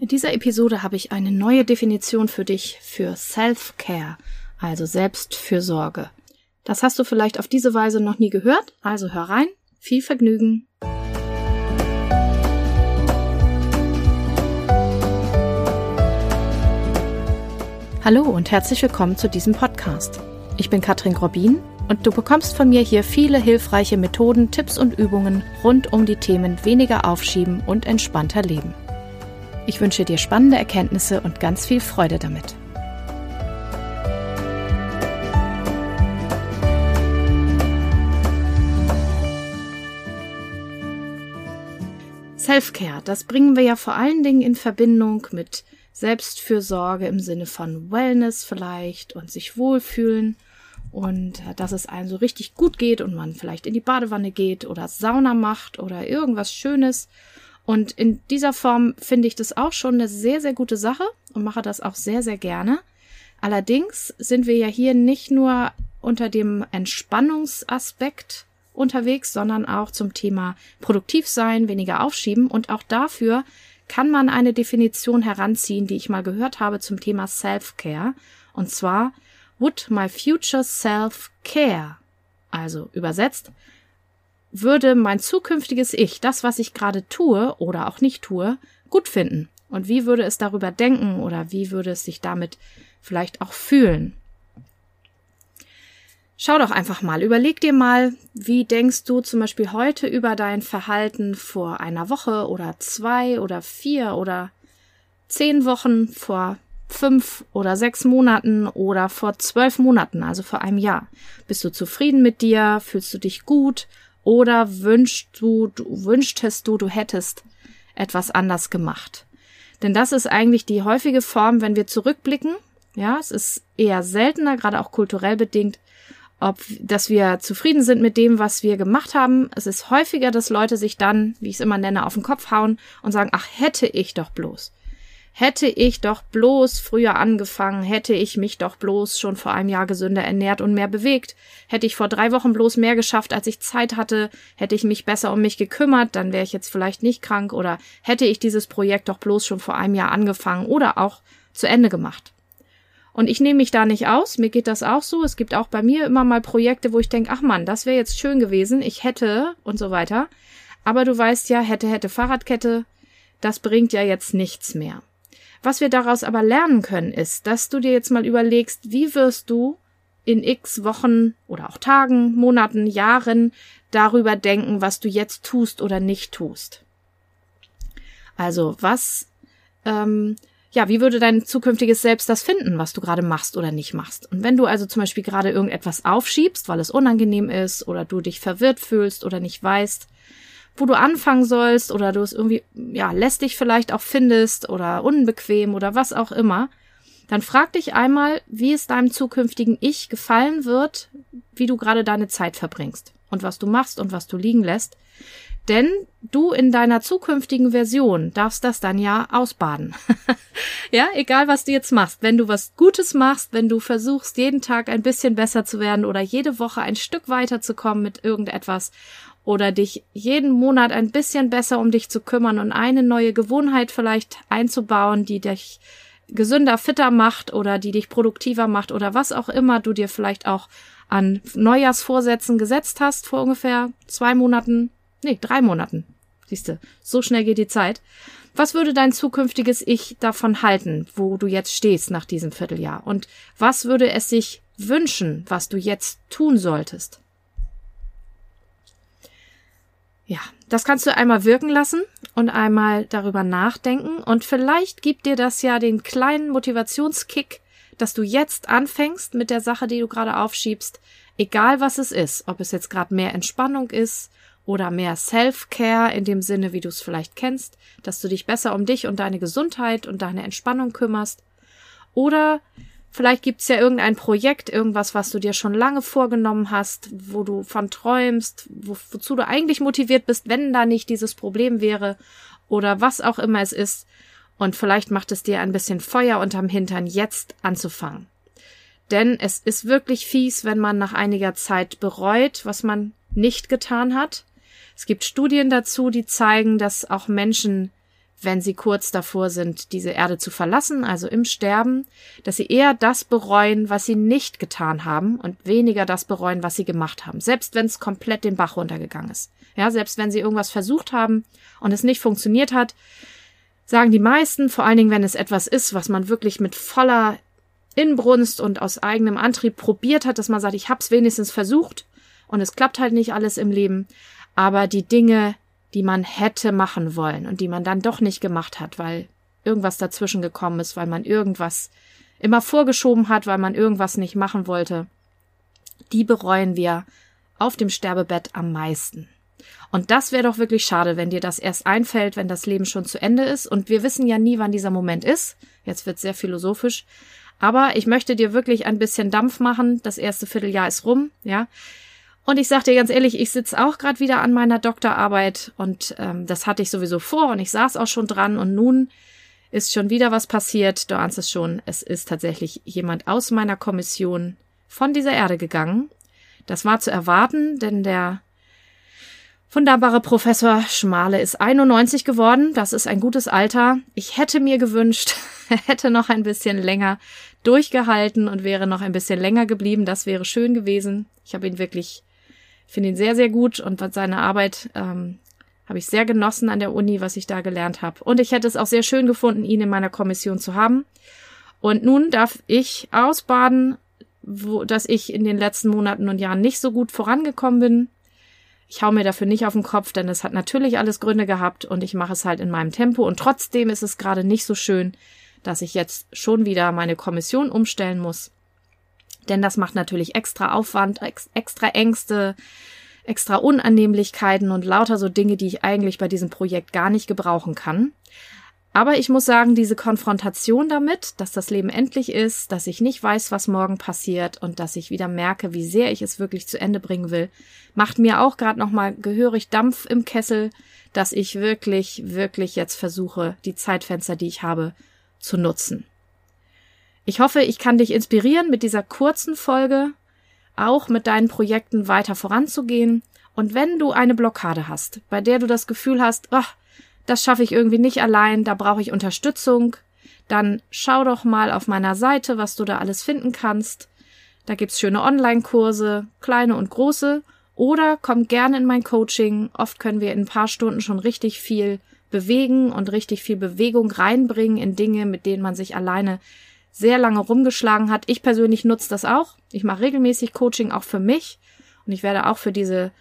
In dieser Episode habe ich eine neue Definition für dich für Self-Care, also Selbstfürsorge. Das hast du vielleicht auf diese Weise noch nie gehört, also hör rein. Viel Vergnügen. Hallo und herzlich willkommen zu diesem Podcast. Ich bin Katrin Grobin und du bekommst von mir hier viele hilfreiche Methoden, Tipps und Übungen rund um die Themen weniger aufschieben und entspannter leben. Ich wünsche dir spannende Erkenntnisse und ganz viel Freude damit. Self-Care, das bringen wir ja vor allen Dingen in Verbindung mit Selbstfürsorge im Sinne von Wellness vielleicht und sich wohlfühlen und äh, dass es einem so richtig gut geht und man vielleicht in die Badewanne geht oder Sauna macht oder irgendwas Schönes und in dieser Form finde ich das auch schon eine sehr, sehr gute Sache und mache das auch sehr, sehr gerne. Allerdings sind wir ja hier nicht nur unter dem Entspannungsaspekt unterwegs, sondern auch zum Thema produktiv sein, weniger aufschieben. Und auch dafür kann man eine Definition heranziehen, die ich mal gehört habe zum Thema Self-Care. Und zwar, would my future self care? Also übersetzt, würde mein zukünftiges Ich das, was ich gerade tue oder auch nicht tue, gut finden? Und wie würde es darüber denken oder wie würde es sich damit vielleicht auch fühlen? Schau doch einfach mal, überleg dir mal, wie denkst du zum Beispiel heute über dein Verhalten vor einer Woche oder zwei oder vier oder zehn Wochen, vor fünf oder sechs Monaten oder vor zwölf Monaten, also vor einem Jahr. Bist du zufrieden mit dir? Fühlst du dich gut? Oder wünschst du, du wünschtest du, du hättest etwas anders gemacht? Denn das ist eigentlich die häufige Form, wenn wir zurückblicken. Ja, es ist eher seltener, gerade auch kulturell bedingt, ob, dass wir zufrieden sind mit dem, was wir gemacht haben. Es ist häufiger, dass Leute sich dann, wie ich es immer nenne, auf den Kopf hauen und sagen, ach, hätte ich doch bloß. Hätte ich doch bloß früher angefangen, hätte ich mich doch bloß schon vor einem Jahr gesünder ernährt und mehr bewegt, hätte ich vor drei Wochen bloß mehr geschafft, als ich Zeit hatte, hätte ich mich besser um mich gekümmert, dann wäre ich jetzt vielleicht nicht krank oder hätte ich dieses Projekt doch bloß schon vor einem Jahr angefangen oder auch zu Ende gemacht. Und ich nehme mich da nicht aus, mir geht das auch so. Es gibt auch bei mir immer mal Projekte, wo ich denke, ach man, das wäre jetzt schön gewesen, ich hätte und so weiter. Aber du weißt ja, hätte, hätte Fahrradkette, das bringt ja jetzt nichts mehr. Was wir daraus aber lernen können, ist, dass du dir jetzt mal überlegst, wie wirst du in x Wochen oder auch Tagen, Monaten, Jahren darüber denken, was du jetzt tust oder nicht tust. Also was, ähm, ja, wie würde dein zukünftiges Selbst das finden, was du gerade machst oder nicht machst? Und wenn du also zum Beispiel gerade irgendetwas aufschiebst, weil es unangenehm ist oder du dich verwirrt fühlst oder nicht weißt, wo du anfangen sollst oder du es irgendwie, ja, lästig vielleicht auch findest oder unbequem oder was auch immer, dann frag dich einmal, wie es deinem zukünftigen Ich gefallen wird, wie du gerade deine Zeit verbringst und was du machst und was du liegen lässt. Denn du in deiner zukünftigen Version darfst das dann ja ausbaden. ja, egal was du jetzt machst. Wenn du was Gutes machst, wenn du versuchst, jeden Tag ein bisschen besser zu werden oder jede Woche ein Stück weiterzukommen mit irgendetwas oder dich jeden Monat ein bisschen besser um dich zu kümmern und eine neue Gewohnheit vielleicht einzubauen, die dich gesünder, fitter macht oder die dich produktiver macht oder was auch immer du dir vielleicht auch an Neujahrsvorsätzen gesetzt hast vor ungefähr zwei Monaten, nee, drei Monaten. Siehste, so schnell geht die Zeit. Was würde dein zukünftiges Ich davon halten, wo du jetzt stehst nach diesem Vierteljahr? Und was würde es sich wünschen, was du jetzt tun solltest? Ja, das kannst du einmal wirken lassen und einmal darüber nachdenken. Und vielleicht gibt dir das ja den kleinen Motivationskick, dass du jetzt anfängst mit der Sache, die du gerade aufschiebst, egal was es ist, ob es jetzt gerade mehr Entspannung ist oder mehr Self-Care in dem Sinne, wie du es vielleicht kennst, dass du dich besser um dich und deine Gesundheit und deine Entspannung kümmerst. Oder Vielleicht gibt's ja irgendein Projekt, irgendwas, was du dir schon lange vorgenommen hast, wo du von träumst, wo, wozu du eigentlich motiviert bist, wenn da nicht dieses Problem wäre oder was auch immer es ist. Und vielleicht macht es dir ein bisschen Feuer unterm Hintern, jetzt anzufangen. Denn es ist wirklich fies, wenn man nach einiger Zeit bereut, was man nicht getan hat. Es gibt Studien dazu, die zeigen, dass auch Menschen wenn sie kurz davor sind, diese Erde zu verlassen, also im Sterben, dass sie eher das bereuen, was sie nicht getan haben und weniger das bereuen, was sie gemacht haben, selbst wenn es komplett den Bach runtergegangen ist. Ja, selbst wenn sie irgendwas versucht haben und es nicht funktioniert hat, sagen die meisten, vor allen Dingen, wenn es etwas ist, was man wirklich mit voller Inbrunst und aus eigenem Antrieb probiert hat, dass man sagt, ich hab's wenigstens versucht und es klappt halt nicht alles im Leben, aber die Dinge, die man hätte machen wollen und die man dann doch nicht gemacht hat, weil irgendwas dazwischen gekommen ist, weil man irgendwas immer vorgeschoben hat, weil man irgendwas nicht machen wollte, die bereuen wir auf dem Sterbebett am meisten. Und das wäre doch wirklich schade, wenn dir das erst einfällt, wenn das Leben schon zu Ende ist. Und wir wissen ja nie, wann dieser Moment ist. Jetzt wird sehr philosophisch. Aber ich möchte dir wirklich ein bisschen Dampf machen. Das erste Vierteljahr ist rum, ja. Und ich sag dir ganz ehrlich, ich sitze auch gerade wieder an meiner Doktorarbeit und ähm, das hatte ich sowieso vor und ich saß auch schon dran und nun ist schon wieder was passiert. Du ahnst es schon, es ist tatsächlich jemand aus meiner Kommission von dieser Erde gegangen. Das war zu erwarten, denn der wunderbare Professor Schmale ist 91 geworden. Das ist ein gutes Alter. Ich hätte mir gewünscht, er hätte noch ein bisschen länger durchgehalten und wäre noch ein bisschen länger geblieben. Das wäre schön gewesen. Ich habe ihn wirklich finde ihn sehr, sehr gut und seine Arbeit ähm, habe ich sehr genossen an der Uni, was ich da gelernt habe. Und ich hätte es auch sehr schön gefunden, ihn in meiner Kommission zu haben. Und nun darf ich ausbaden, wo, dass ich in den letzten Monaten und Jahren nicht so gut vorangekommen bin. Ich hau mir dafür nicht auf den Kopf, denn es hat natürlich alles Gründe gehabt und ich mache es halt in meinem Tempo. Und trotzdem ist es gerade nicht so schön, dass ich jetzt schon wieder meine Kommission umstellen muss. Denn das macht natürlich extra Aufwand, ex extra Ängste, extra Unannehmlichkeiten und lauter so Dinge, die ich eigentlich bei diesem Projekt gar nicht gebrauchen kann. Aber ich muss sagen, diese Konfrontation damit, dass das Leben endlich ist, dass ich nicht weiß, was morgen passiert und dass ich wieder merke, wie sehr ich es wirklich zu Ende bringen will, macht mir auch gerade noch mal gehörig Dampf im Kessel, dass ich wirklich, wirklich jetzt versuche, die Zeitfenster, die ich habe, zu nutzen. Ich hoffe, ich kann dich inspirieren, mit dieser kurzen Folge auch mit deinen Projekten weiter voranzugehen. Und wenn du eine Blockade hast, bei der du das Gefühl hast, ach, das schaffe ich irgendwie nicht allein, da brauche ich Unterstützung, dann schau doch mal auf meiner Seite, was du da alles finden kannst. Da gibt's schöne Online-Kurse, kleine und große. Oder komm gerne in mein Coaching. Oft können wir in ein paar Stunden schon richtig viel bewegen und richtig viel Bewegung reinbringen in Dinge, mit denen man sich alleine sehr lange rumgeschlagen hat. Ich persönlich nutze das auch. Ich mache regelmäßig Coaching auch für mich und ich werde auch für diese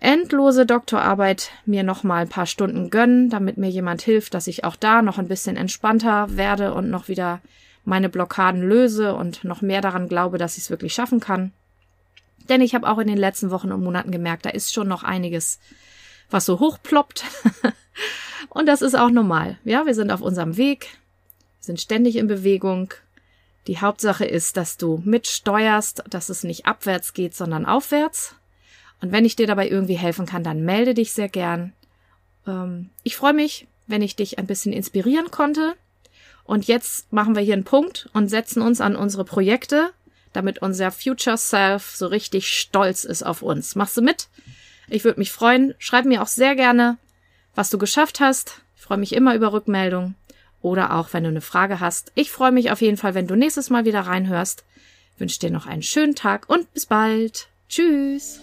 endlose Doktorarbeit mir noch mal ein paar Stunden gönnen, damit mir jemand hilft, dass ich auch da noch ein bisschen entspannter werde und noch wieder meine Blockaden löse und noch mehr daran glaube, dass ich es wirklich schaffen kann. Denn ich habe auch in den letzten Wochen und Monaten gemerkt, da ist schon noch einiges, was so hochploppt. und das ist auch normal. Ja, wir sind auf unserem Weg sind ständig in Bewegung. Die Hauptsache ist, dass du mitsteuerst, dass es nicht abwärts geht, sondern aufwärts. Und wenn ich dir dabei irgendwie helfen kann, dann melde dich sehr gern. Ähm, ich freue mich, wenn ich dich ein bisschen inspirieren konnte. Und jetzt machen wir hier einen Punkt und setzen uns an unsere Projekte, damit unser Future Self so richtig stolz ist auf uns. Machst du mit? Ich würde mich freuen. Schreib mir auch sehr gerne, was du geschafft hast. Ich freue mich immer über Rückmeldungen oder auch wenn du eine Frage hast. Ich freue mich auf jeden Fall, wenn du nächstes Mal wieder reinhörst. Wünsche dir noch einen schönen Tag und bis bald. Tschüss.